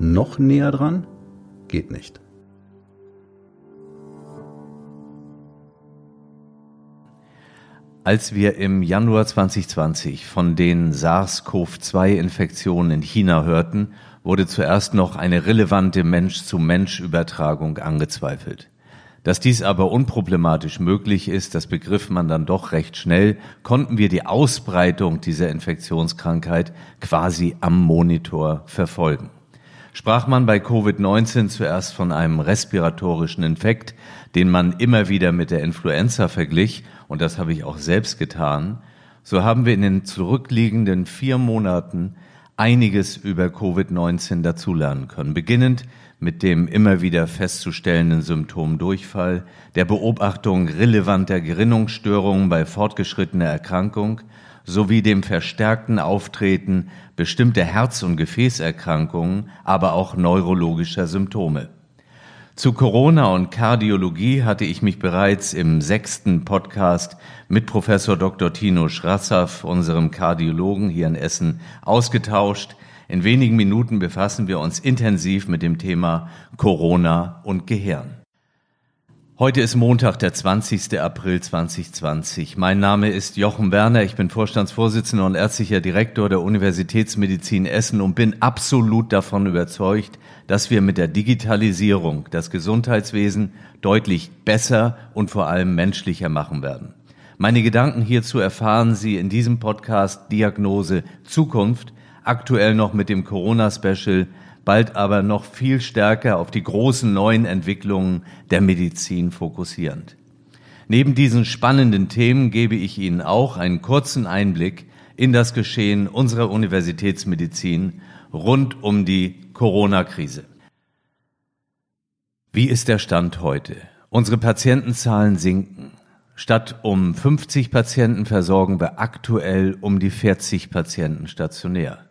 Noch näher dran? Geht nicht. Als wir im Januar 2020 von den SARS-CoV-2-Infektionen in China hörten, wurde zuerst noch eine relevante Mensch-zu-Mensch-Übertragung angezweifelt. Dass dies aber unproblematisch möglich ist, das begriff man dann doch recht schnell, konnten wir die Ausbreitung dieser Infektionskrankheit quasi am Monitor verfolgen. Sprach man bei Covid-19 zuerst von einem respiratorischen Infekt, den man immer wieder mit der Influenza verglich, und das habe ich auch selbst getan, so haben wir in den zurückliegenden vier Monaten einiges über Covid-19 dazulernen können, beginnend mit dem immer wieder festzustellenden Symptom Durchfall, der Beobachtung relevanter Gerinnungsstörungen bei fortgeschrittener Erkrankung sowie dem verstärkten Auftreten bestimmter Herz- und Gefäßerkrankungen, aber auch neurologischer Symptome. Zu Corona und Kardiologie hatte ich mich bereits im sechsten Podcast mit Professor Dr. Tino Schrassaff, unserem Kardiologen hier in Essen, ausgetauscht. In wenigen Minuten befassen wir uns intensiv mit dem Thema Corona und Gehirn. Heute ist Montag, der 20. April 2020. Mein Name ist Jochen Werner. Ich bin Vorstandsvorsitzender und ärztlicher Direktor der Universitätsmedizin Essen und bin absolut davon überzeugt, dass wir mit der Digitalisierung das Gesundheitswesen deutlich besser und vor allem menschlicher machen werden. Meine Gedanken hierzu erfahren Sie in diesem Podcast Diagnose Zukunft, aktuell noch mit dem Corona-Special, bald aber noch viel stärker auf die großen neuen Entwicklungen der Medizin fokussierend. Neben diesen spannenden Themen gebe ich Ihnen auch einen kurzen Einblick in das Geschehen unserer Universitätsmedizin rund um die Corona-Krise. Wie ist der Stand heute? Unsere Patientenzahlen sinken. Statt um 50 Patienten versorgen wir aktuell um die 40 Patienten stationär.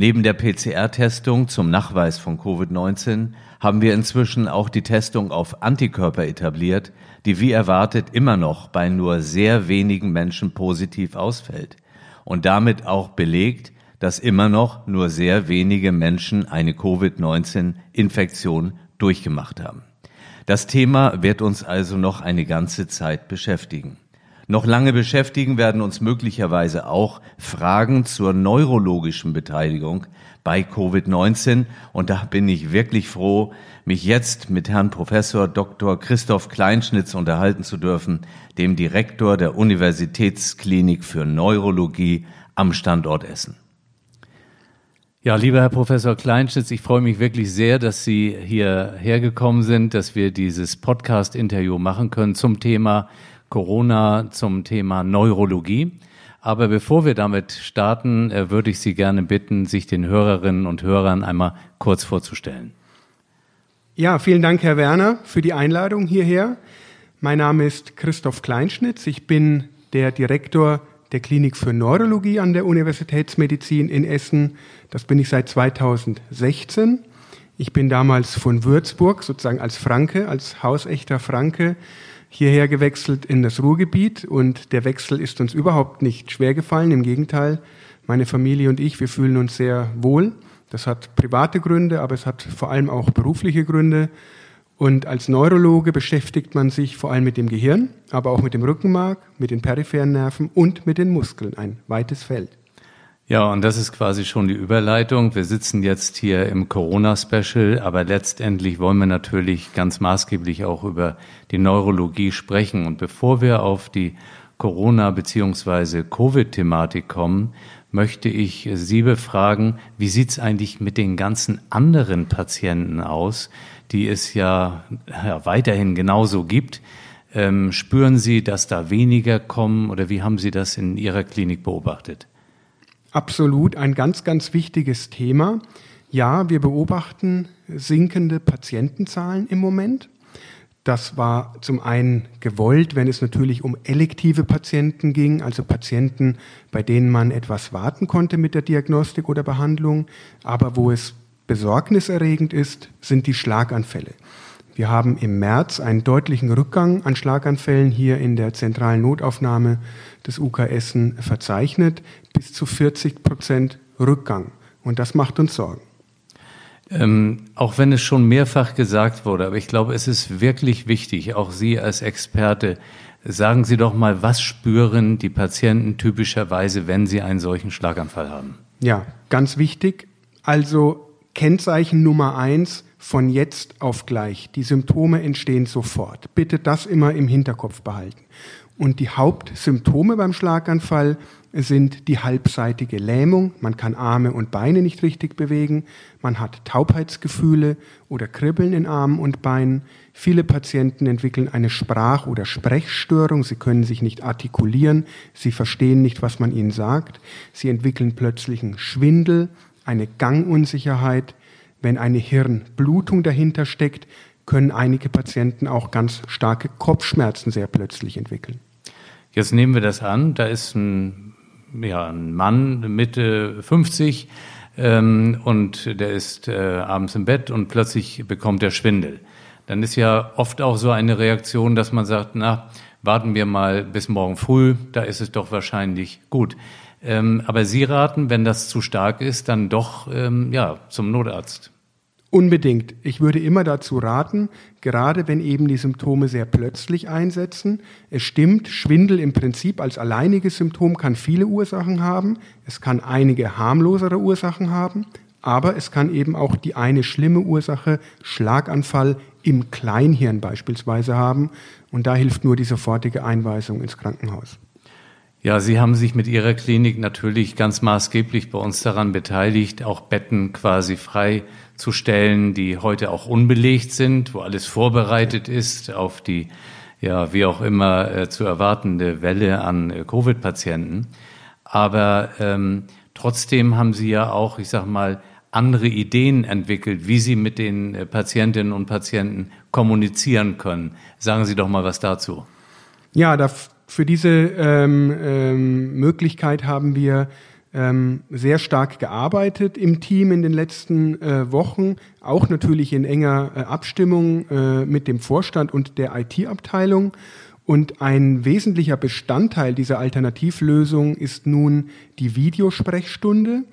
Neben der PCR-Testung zum Nachweis von Covid-19 haben wir inzwischen auch die Testung auf Antikörper etabliert, die wie erwartet immer noch bei nur sehr wenigen Menschen positiv ausfällt und damit auch belegt, dass immer noch nur sehr wenige Menschen eine Covid-19-Infektion durchgemacht haben. Das Thema wird uns also noch eine ganze Zeit beschäftigen. Noch lange beschäftigen werden uns möglicherweise auch Fragen zur neurologischen Beteiligung bei Covid-19. Und da bin ich wirklich froh, mich jetzt mit Herrn Professor Dr. Christoph Kleinschnitz unterhalten zu dürfen, dem Direktor der Universitätsklinik für Neurologie am Standort Essen. Ja, lieber Herr Professor Kleinschnitz, ich freue mich wirklich sehr, dass Sie hierher gekommen sind, dass wir dieses Podcast-Interview machen können zum Thema Corona zum Thema Neurologie. Aber bevor wir damit starten, äh, würde ich Sie gerne bitten, sich den Hörerinnen und Hörern einmal kurz vorzustellen. Ja, vielen Dank, Herr Werner, für die Einladung hierher. Mein Name ist Christoph Kleinschnitz. Ich bin der Direktor der Klinik für Neurologie an der Universitätsmedizin in Essen. Das bin ich seit 2016. Ich bin damals von Würzburg, sozusagen als Franke, als hausechter Franke, hierher gewechselt in das Ruhrgebiet und der Wechsel ist uns überhaupt nicht schwer gefallen. Im Gegenteil, meine Familie und ich, wir fühlen uns sehr wohl. Das hat private Gründe, aber es hat vor allem auch berufliche Gründe. Und als Neurologe beschäftigt man sich vor allem mit dem Gehirn, aber auch mit dem Rückenmark, mit den peripheren Nerven und mit den Muskeln. Ein weites Feld. Ja, und das ist quasi schon die Überleitung. Wir sitzen jetzt hier im Corona-Special, aber letztendlich wollen wir natürlich ganz maßgeblich auch über die Neurologie sprechen. Und bevor wir auf die Corona- beziehungsweise Covid-Thematik kommen, möchte ich Sie befragen, wie sieht's eigentlich mit den ganzen anderen Patienten aus, die es ja, ja weiterhin genauso gibt? Ähm, spüren Sie, dass da weniger kommen oder wie haben Sie das in Ihrer Klinik beobachtet? Absolut ein ganz, ganz wichtiges Thema. Ja, wir beobachten sinkende Patientenzahlen im Moment. Das war zum einen gewollt, wenn es natürlich um elektive Patienten ging, also Patienten, bei denen man etwas warten konnte mit der Diagnostik oder Behandlung. Aber wo es besorgniserregend ist, sind die Schlaganfälle. Wir haben im März einen deutlichen Rückgang an Schlaganfällen hier in der zentralen Notaufnahme des UK Essen verzeichnet, bis zu 40 Prozent Rückgang. Und das macht uns Sorgen. Ähm, auch wenn es schon mehrfach gesagt wurde, aber ich glaube, es ist wirklich wichtig, auch Sie als Experte, sagen Sie doch mal, was spüren die Patienten typischerweise, wenn sie einen solchen Schlaganfall haben? Ja, ganz wichtig. Also Kennzeichen Nummer eins, von jetzt auf gleich. Die Symptome entstehen sofort. Bitte das immer im Hinterkopf behalten. Und die Hauptsymptome beim Schlaganfall sind die halbseitige Lähmung, man kann Arme und Beine nicht richtig bewegen, man hat Taubheitsgefühle oder Kribbeln in Armen und Beinen. Viele Patienten entwickeln eine Sprach- oder Sprechstörung, sie können sich nicht artikulieren, sie verstehen nicht, was man ihnen sagt, sie entwickeln plötzlichen Schwindel, eine Gangunsicherheit. Wenn eine Hirnblutung dahinter steckt, können einige Patienten auch ganz starke Kopfschmerzen sehr plötzlich entwickeln. Jetzt nehmen wir das an, da ist ein ja, ein Mann Mitte 50 ähm, und der ist äh, abends im Bett und plötzlich bekommt er Schwindel. Dann ist ja oft auch so eine Reaktion, dass man sagt, na, warten wir mal bis morgen früh, da ist es doch wahrscheinlich gut. Ähm, aber Sie raten, wenn das zu stark ist, dann doch ähm, ja, zum Notarzt. Unbedingt. Ich würde immer dazu raten, gerade wenn eben die Symptome sehr plötzlich einsetzen. Es stimmt, Schwindel im Prinzip als alleiniges Symptom kann viele Ursachen haben. Es kann einige harmlosere Ursachen haben. Aber es kann eben auch die eine schlimme Ursache, Schlaganfall im Kleinhirn beispielsweise haben. Und da hilft nur die sofortige Einweisung ins Krankenhaus. Ja, Sie haben sich mit Ihrer Klinik natürlich ganz maßgeblich bei uns daran beteiligt, auch Betten quasi frei zu stellen, die heute auch unbelegt sind, wo alles vorbereitet ist auf die, ja, wie auch immer äh, zu erwartende Welle an äh, Covid-Patienten. Aber ähm, trotzdem haben Sie ja auch, ich sag mal, andere Ideen entwickelt, wie Sie mit den äh, Patientinnen und Patienten kommunizieren können. Sagen Sie doch mal was dazu. Ja, da, für diese ähm, ähm, Möglichkeit haben wir ähm, sehr stark gearbeitet im Team in den letzten äh, Wochen, auch natürlich in enger äh, Abstimmung äh, mit dem Vorstand und der IT-Abteilung. Und ein wesentlicher Bestandteil dieser Alternativlösung ist nun die Videosprechstunde,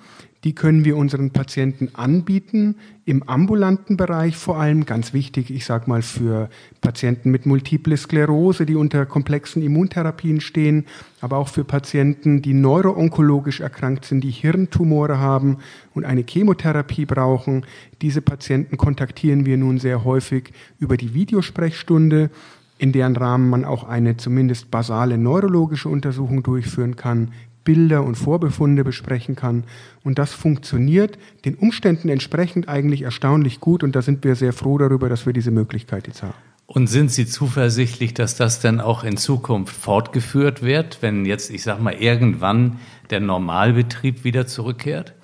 die können wir unseren Patienten anbieten, im ambulanten Bereich vor allem, ganz wichtig, ich sage mal für Patienten mit Multiple Sklerose, die unter komplexen Immuntherapien stehen, aber auch für Patienten, die neuroonkologisch erkrankt sind, die Hirntumore haben und eine Chemotherapie brauchen. Diese Patienten kontaktieren wir nun sehr häufig über die Videosprechstunde in deren Rahmen man auch eine zumindest basale neurologische Untersuchung durchführen kann, Bilder und Vorbefunde besprechen kann. Und das funktioniert den Umständen entsprechend eigentlich erstaunlich gut. Und da sind wir sehr froh darüber, dass wir diese Möglichkeit jetzt haben. Und sind Sie zuversichtlich, dass das dann auch in Zukunft fortgeführt wird, wenn jetzt, ich sag mal, irgendwann der Normalbetrieb wieder zurückkehrt?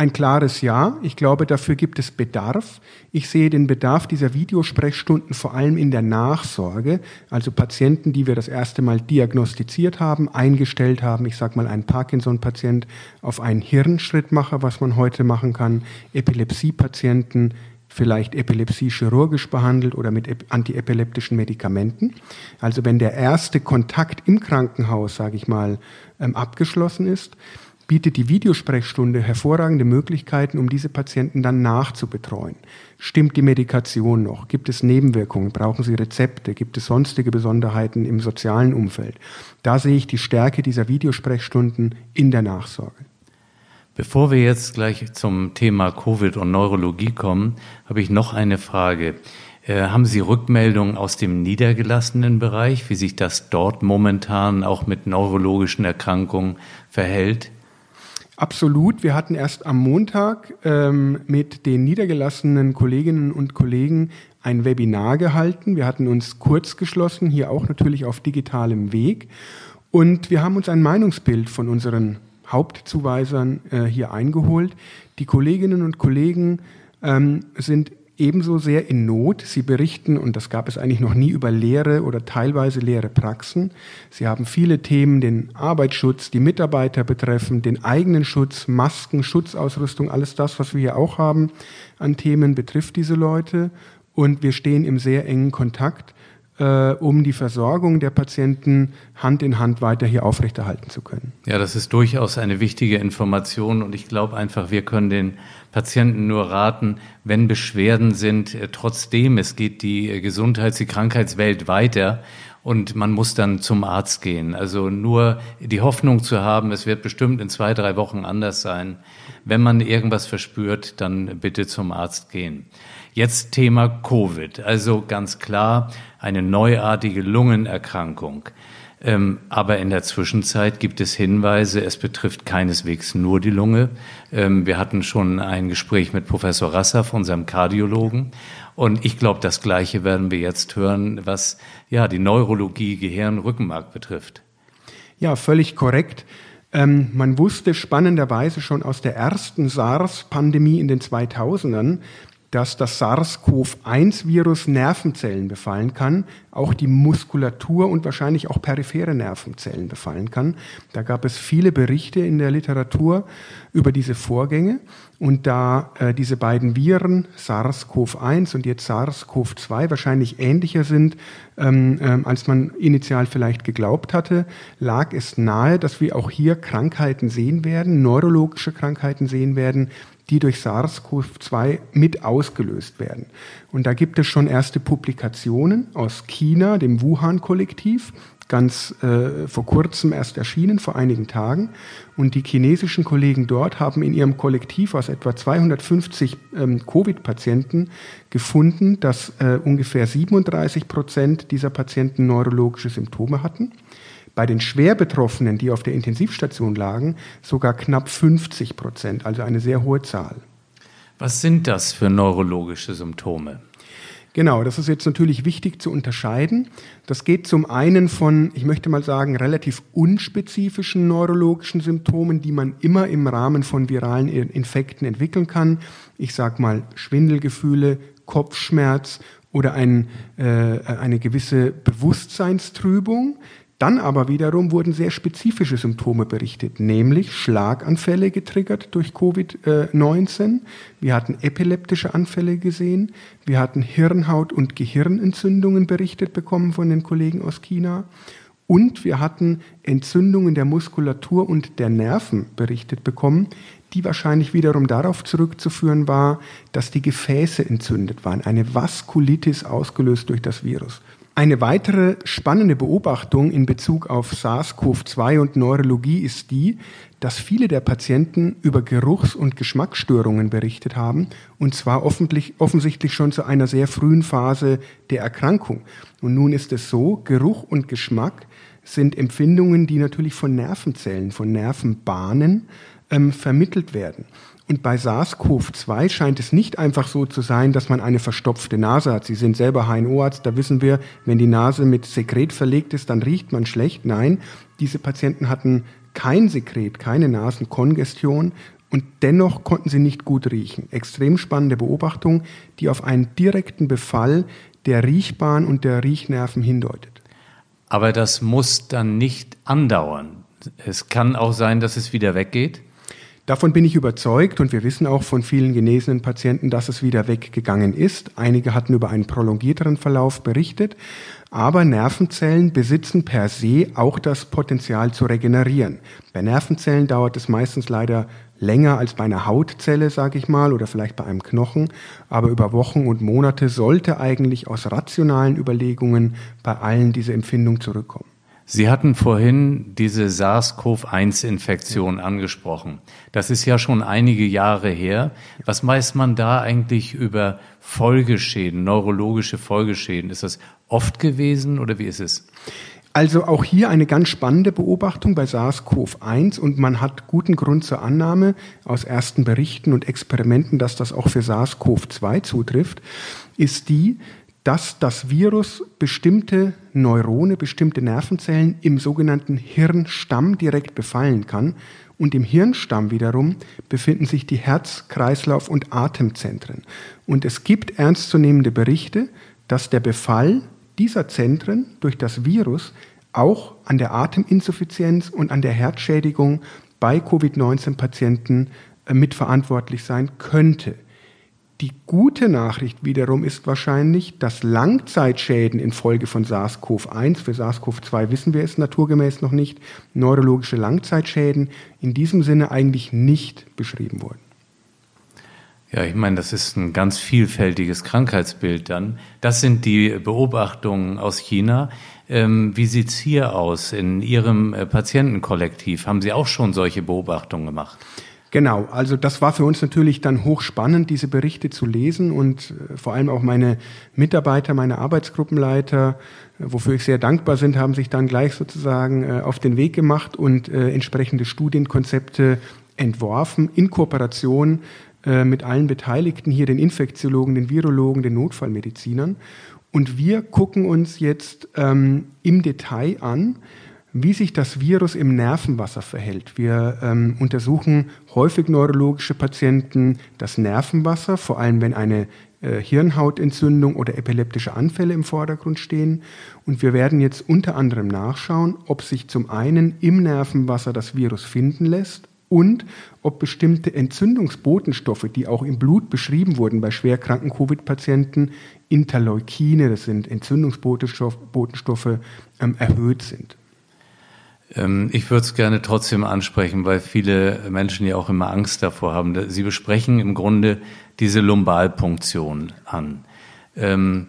Ein klares Ja. Ich glaube, dafür gibt es Bedarf. Ich sehe den Bedarf dieser Videosprechstunden vor allem in der Nachsorge, also Patienten, die wir das erste Mal diagnostiziert haben, eingestellt haben. Ich sage mal, ein Parkinson-Patient auf einen Hirnschrittmacher, was man heute machen kann, Epilepsie-Patienten, vielleicht Epilepsie chirurgisch behandelt oder mit antiepileptischen Medikamenten. Also wenn der erste Kontakt im Krankenhaus, sage ich mal, ähm, abgeschlossen ist, bietet die Videosprechstunde hervorragende Möglichkeiten, um diese Patienten dann nachzubetreuen. Stimmt die Medikation noch? Gibt es Nebenwirkungen? Brauchen sie Rezepte? Gibt es sonstige Besonderheiten im sozialen Umfeld? Da sehe ich die Stärke dieser Videosprechstunden in der Nachsorge. Bevor wir jetzt gleich zum Thema Covid und Neurologie kommen, habe ich noch eine Frage. Äh, haben Sie Rückmeldungen aus dem niedergelassenen Bereich, wie sich das dort momentan auch mit neurologischen Erkrankungen verhält? Absolut. Wir hatten erst am Montag ähm, mit den niedergelassenen Kolleginnen und Kollegen ein Webinar gehalten. Wir hatten uns kurz geschlossen, hier auch natürlich auf digitalem Weg. Und wir haben uns ein Meinungsbild von unseren Hauptzuweisern äh, hier eingeholt. Die Kolleginnen und Kollegen ähm, sind ebenso sehr in Not. Sie berichten, und das gab es eigentlich noch nie, über leere oder teilweise leere Praxen. Sie haben viele Themen, den Arbeitsschutz, die Mitarbeiter betreffen, den eigenen Schutz, Masken, Schutzausrüstung, alles das, was wir hier auch haben an Themen, betrifft diese Leute. Und wir stehen im sehr engen Kontakt äh, um die Versorgung der Patienten Hand in Hand weiter hier aufrechterhalten zu können. Ja, das ist durchaus eine wichtige Information und ich glaube einfach, wir können den Patienten nur raten, wenn Beschwerden sind, äh, trotzdem, es geht die Gesundheits-, die Krankheitswelt weiter und man muss dann zum Arzt gehen. Also nur die Hoffnung zu haben, es wird bestimmt in zwei, drei Wochen anders sein. Wenn man irgendwas verspürt, dann bitte zum Arzt gehen. Jetzt Thema Covid. Also ganz klar eine neuartige Lungenerkrankung. Ähm, aber in der Zwischenzeit gibt es Hinweise, es betrifft keineswegs nur die Lunge. Ähm, wir hatten schon ein Gespräch mit Professor Rassaf, unserem Kardiologen. Und ich glaube, das Gleiche werden wir jetzt hören, was ja die Neurologie, Gehirn, Rückenmark betrifft. Ja, völlig korrekt. Ähm, man wusste spannenderweise schon aus der ersten SARS-Pandemie in den 2000ern, dass das SARS-CoV-1-Virus Nervenzellen befallen kann, auch die Muskulatur und wahrscheinlich auch periphere Nervenzellen befallen kann. Da gab es viele Berichte in der Literatur über diese Vorgänge. Und da äh, diese beiden Viren, SARS-CoV-1 und jetzt SARS-CoV-2, wahrscheinlich ähnlicher sind, ähm, ähm, als man initial vielleicht geglaubt hatte, lag es nahe, dass wir auch hier Krankheiten sehen werden, neurologische Krankheiten sehen werden, die durch SARS-CoV-2 mit ausgelöst werden. Und da gibt es schon erste Publikationen aus China, dem Wuhan-Kollektiv, ganz äh, vor kurzem erst erschienen, vor einigen Tagen. Und die chinesischen Kollegen dort haben in ihrem Kollektiv aus etwa 250 ähm, Covid-Patienten gefunden, dass äh, ungefähr 37 Prozent dieser Patienten neurologische Symptome hatten bei den schwer Betroffenen, die auf der Intensivstation lagen, sogar knapp 50 Prozent, also eine sehr hohe Zahl. Was sind das für neurologische Symptome? Genau, das ist jetzt natürlich wichtig zu unterscheiden. Das geht zum einen von, ich möchte mal sagen, relativ unspezifischen neurologischen Symptomen, die man immer im Rahmen von viralen Infekten entwickeln kann. Ich sage mal Schwindelgefühle, Kopfschmerz oder ein, äh, eine gewisse Bewusstseinstrübung. Dann aber wiederum wurden sehr spezifische Symptome berichtet, nämlich Schlaganfälle getriggert durch Covid-19. Wir hatten epileptische Anfälle gesehen. Wir hatten Hirnhaut- und Gehirnentzündungen berichtet bekommen von den Kollegen aus China. Und wir hatten Entzündungen der Muskulatur und der Nerven berichtet bekommen, die wahrscheinlich wiederum darauf zurückzuführen war, dass die Gefäße entzündet waren, eine Vaskulitis ausgelöst durch das Virus. Eine weitere spannende Beobachtung in Bezug auf SARS-CoV-2 und Neurologie ist die, dass viele der Patienten über Geruchs- und Geschmacksstörungen berichtet haben, und zwar offensichtlich schon zu einer sehr frühen Phase der Erkrankung. Und nun ist es so, Geruch und Geschmack sind Empfindungen, die natürlich von Nervenzellen, von Nervenbahnen ähm, vermittelt werden. Und bei SARS-CoV-2 scheint es nicht einfach so zu sein, dass man eine verstopfte Nase hat. Sie sind selber HNO-Arzt, da wissen wir, wenn die Nase mit Sekret verlegt ist, dann riecht man schlecht. Nein, diese Patienten hatten kein Sekret, keine Nasenkongestion und dennoch konnten sie nicht gut riechen. Extrem spannende Beobachtung, die auf einen direkten Befall der Riechbahn und der Riechnerven hindeutet. Aber das muss dann nicht andauern. Es kann auch sein, dass es wieder weggeht. Davon bin ich überzeugt und wir wissen auch von vielen genesenen Patienten, dass es wieder weggegangen ist. Einige hatten über einen prolongierteren Verlauf berichtet, aber Nervenzellen besitzen per se auch das Potenzial zu regenerieren. Bei Nervenzellen dauert es meistens leider länger als bei einer Hautzelle, sage ich mal, oder vielleicht bei einem Knochen, aber über Wochen und Monate sollte eigentlich aus rationalen Überlegungen bei allen diese Empfindung zurückkommen. Sie hatten vorhin diese SARS-CoV-1-Infektion angesprochen. Das ist ja schon einige Jahre her. Was weiß man da eigentlich über Folgeschäden, neurologische Folgeschäden? Ist das oft gewesen oder wie ist es? Also auch hier eine ganz spannende Beobachtung bei SARS-CoV-1 und man hat guten Grund zur Annahme aus ersten Berichten und Experimenten, dass das auch für SARS-CoV-2 zutrifft, ist die, dass das Virus bestimmte Neurone, bestimmte Nervenzellen im sogenannten Hirnstamm direkt befallen kann und im Hirnstamm wiederum befinden sich die Herz-, Kreislauf- und Atemzentren. Und es gibt ernstzunehmende Berichte, dass der Befall dieser Zentren durch das Virus auch an der Ateminsuffizienz und an der Herzschädigung bei Covid-19-Patienten äh, mitverantwortlich sein könnte. Die gute Nachricht wiederum ist wahrscheinlich, dass Langzeitschäden infolge von SARS-CoV-1, für SARS-CoV-2 wissen wir es naturgemäß noch nicht, neurologische Langzeitschäden in diesem Sinne eigentlich nicht beschrieben wurden. Ja, ich meine, das ist ein ganz vielfältiges Krankheitsbild dann. Das sind die Beobachtungen aus China. Ähm, wie sieht's hier aus in Ihrem äh, Patientenkollektiv? Haben Sie auch schon solche Beobachtungen gemacht? Genau, also das war für uns natürlich dann hochspannend, diese Berichte zu lesen und äh, vor allem auch meine Mitarbeiter, meine Arbeitsgruppenleiter, äh, wofür ich sehr dankbar bin, haben sich dann gleich sozusagen äh, auf den Weg gemacht und entsprechende Studienkonzepte entworfen in Kooperation mit allen Beteiligten hier, den Infektiologen, den Virologen, den Notfallmedizinern. Und wir gucken uns jetzt ähm, im Detail an, wie sich das Virus im Nervenwasser verhält. Wir ähm, untersuchen häufig neurologische Patienten das Nervenwasser, vor allem wenn eine äh, Hirnhautentzündung oder epileptische Anfälle im Vordergrund stehen. Und wir werden jetzt unter anderem nachschauen, ob sich zum einen im Nervenwasser das Virus finden lässt und ob bestimmte Entzündungsbotenstoffe, die auch im Blut beschrieben wurden bei schwerkranken Covid-Patienten, Interleukine, das sind Entzündungsbotenstoffe, ähm, erhöht sind. Ähm, ich würde es gerne trotzdem ansprechen, weil viele Menschen ja auch immer Angst davor haben. Sie besprechen im Grunde diese Lumbalpunktion an. Ähm,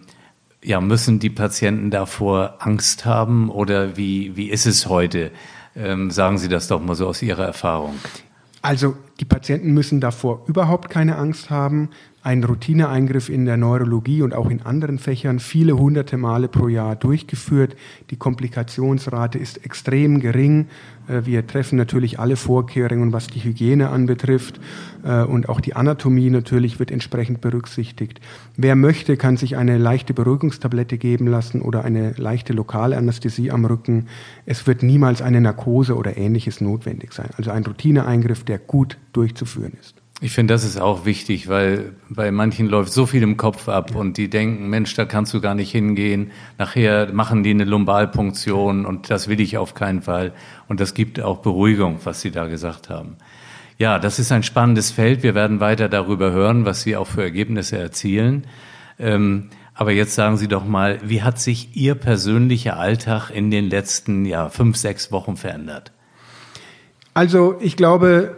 ja, müssen die Patienten davor Angst haben oder wie, wie ist es heute? Ähm, sagen Sie das doch mal so aus Ihrer Erfahrung. Also die Patienten müssen davor überhaupt keine Angst haben ein Routineeingriff in der Neurologie und auch in anderen Fächern viele hunderte Male pro Jahr durchgeführt. Die Komplikationsrate ist extrem gering. Äh, wir treffen natürlich alle Vorkehrungen, was die Hygiene anbetrifft äh, und auch die Anatomie natürlich wird entsprechend berücksichtigt. Wer möchte, kann sich eine leichte Beruhigungstablette geben lassen oder eine leichte lokale Anästhesie am Rücken. Es wird niemals eine Narkose oder ähnliches notwendig sein. Also ein Routineeingriff, der gut durchzuführen ist. Ich finde, das ist auch wichtig, weil bei manchen läuft so viel im Kopf ab und die denken, Mensch, da kannst du gar nicht hingehen. Nachher machen die eine Lumbalpunktion und das will ich auf keinen Fall. Und das gibt auch Beruhigung, was Sie da gesagt haben. Ja, das ist ein spannendes Feld. Wir werden weiter darüber hören, was Sie auch für Ergebnisse erzielen. Ähm, aber jetzt sagen Sie doch mal, wie hat sich Ihr persönlicher Alltag in den letzten ja, fünf, sechs Wochen verändert? Also ich glaube,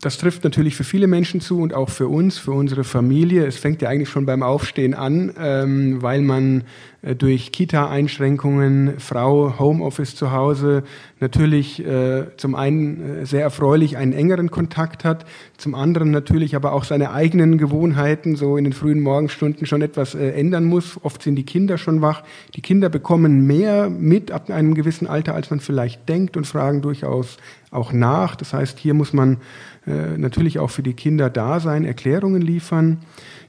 das trifft natürlich für viele Menschen zu und auch für uns, für unsere Familie. Es fängt ja eigentlich schon beim Aufstehen an, ähm, weil man durch Kita-Einschränkungen, Frau, Homeoffice zu Hause natürlich äh, zum einen äh, sehr erfreulich einen engeren Kontakt hat, zum anderen natürlich aber auch seine eigenen Gewohnheiten so in den frühen Morgenstunden schon etwas äh, ändern muss. Oft sind die Kinder schon wach. Die Kinder bekommen mehr mit ab einem gewissen Alter, als man vielleicht denkt und fragen durchaus auch nach. Das heißt, hier muss man äh, natürlich auch für die Kinder da sein, Erklärungen liefern.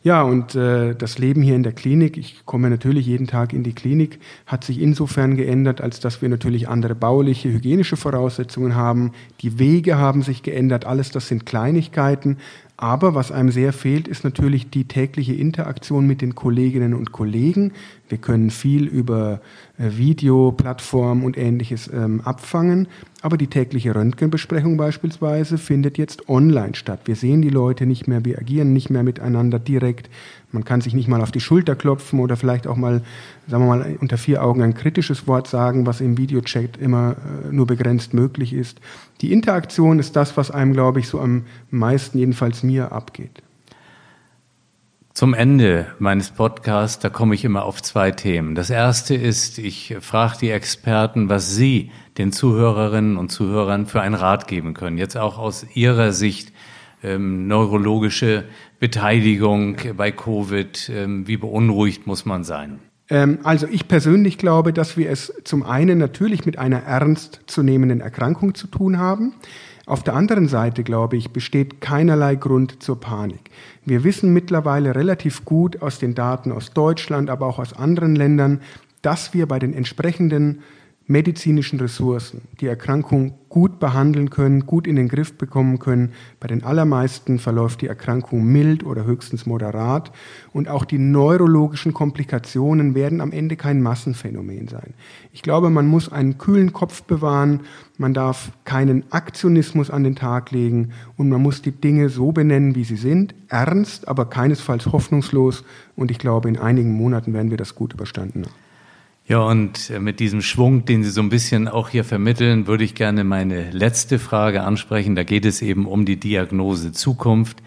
Ja, und äh, das Leben hier in der Klinik, ich komme natürlich jeden Tag in die Klinik, hat sich insofern geändert, als dass wir natürlich andere bauliche, hygienische Voraussetzungen haben. Die Wege haben sich geändert, alles das sind Kleinigkeiten, aber was einem sehr fehlt, ist natürlich die tägliche Interaktion mit den Kolleginnen und Kollegen. Wir können viel über äh, Videoplattformen und ähnliches ähm, abfangen, aber die tägliche Röntgenbesprechung beispielsweise findet jetzt online statt. Wir sehen die Leute nicht mehr, wir agieren nicht mehr miteinander direkt. Man kann sich nicht mal auf die Schulter klopfen oder vielleicht auch mal, sagen wir mal, unter vier Augen ein kritisches Wort sagen, was im Videochat immer äh, nur begrenzt möglich ist. Die Interaktion ist das, was einem, glaube ich, so am meisten, jedenfalls mir, abgeht. Zum Ende meines Podcasts, da komme ich immer auf zwei Themen. Das erste ist, ich frage die Experten, was sie den Zuhörerinnen und Zuhörern für einen Rat geben können. Jetzt auch aus ihrer Sicht ähm, neurologische Beteiligung bei Covid. Ähm, wie beunruhigt muss man sein? Ähm, also ich persönlich glaube, dass wir es zum einen natürlich mit einer ernstzunehmenden Erkrankung zu tun haben. Auf der anderen Seite, glaube ich, besteht keinerlei Grund zur Panik. Wir wissen mittlerweile relativ gut aus den Daten aus Deutschland, aber auch aus anderen Ländern, dass wir bei den entsprechenden medizinischen Ressourcen die Erkrankung gut behandeln können, gut in den Griff bekommen können. Bei den allermeisten verläuft die Erkrankung mild oder höchstens moderat. Und auch die neurologischen Komplikationen werden am Ende kein Massenphänomen sein. Ich glaube, man muss einen kühlen Kopf bewahren, man darf keinen Aktionismus an den Tag legen und man muss die Dinge so benennen, wie sie sind. Ernst, aber keinesfalls hoffnungslos. Und ich glaube, in einigen Monaten werden wir das gut überstanden haben. Ja, und äh, mit diesem Schwung, den Sie so ein bisschen auch hier vermitteln, würde ich gerne meine letzte Frage ansprechen. Da geht es eben um die Diagnose Zukunft.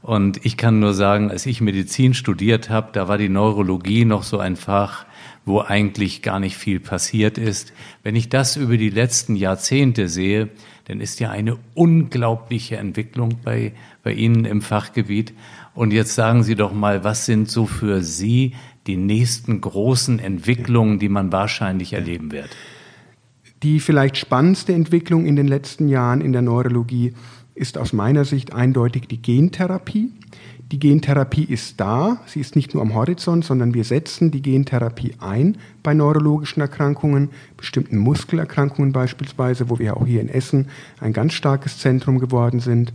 Und ich kann nur sagen, als ich Medizin studiert habe, da war die Neurologie noch so ein Fach, wo eigentlich gar nicht viel passiert ist. Wenn ich das über die letzten Jahrzehnte sehe, dann ist ja eine unglaubliche Entwicklung bei, bei Ihnen im Fachgebiet. Und jetzt sagen Sie doch mal, was sind so für Sie die nächsten großen Entwicklungen, die man wahrscheinlich erleben wird? Die vielleicht spannendste Entwicklung in den letzten Jahren in der Neurologie ist aus meiner Sicht eindeutig die Gentherapie. Die Gentherapie ist da, sie ist nicht nur am Horizont, sondern wir setzen die Gentherapie ein bei neurologischen Erkrankungen, bestimmten Muskelerkrankungen beispielsweise, wo wir auch hier in Essen ein ganz starkes Zentrum geworden sind.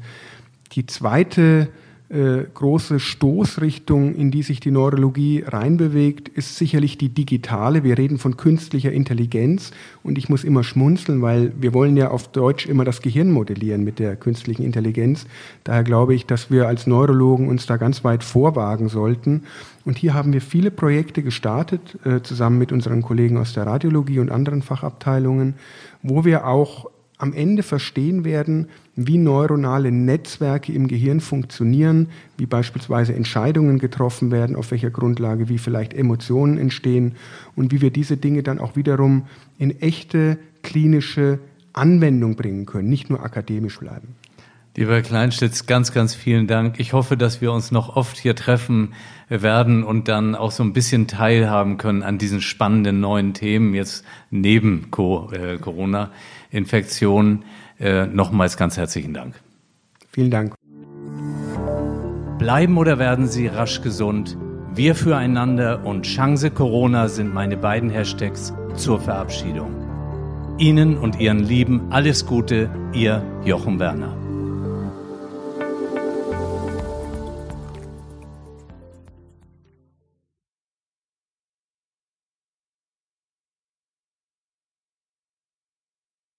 Die zweite äh, große Stoßrichtung, in die sich die Neurologie reinbewegt, ist sicherlich die digitale. Wir reden von künstlicher Intelligenz und ich muss immer schmunzeln, weil wir wollen ja auf Deutsch immer das Gehirn modellieren mit der künstlichen Intelligenz. Daher glaube ich, dass wir als Neurologen uns da ganz weit vorwagen sollten. Und hier haben wir viele Projekte gestartet, äh, zusammen mit unseren Kollegen aus der Radiologie und anderen Fachabteilungen, wo wir auch am Ende verstehen werden, wie neuronale Netzwerke im Gehirn funktionieren, wie beispielsweise Entscheidungen getroffen werden, auf welcher Grundlage, wie vielleicht Emotionen entstehen und wie wir diese Dinge dann auch wiederum in echte klinische Anwendung bringen können, nicht nur akademisch bleiben. Lieber Kleinstitz, ganz, ganz vielen Dank. Ich hoffe, dass wir uns noch oft hier treffen werden und dann auch so ein bisschen teilhaben können an diesen spannenden neuen Themen jetzt neben äh, Corona. Infektion. Äh, nochmals ganz herzlichen Dank. Vielen Dank. Bleiben oder werden Sie rasch gesund? Wir füreinander und Chance Corona sind meine beiden Hashtags zur Verabschiedung. Ihnen und Ihren Lieben alles Gute, Ihr Jochen Werner.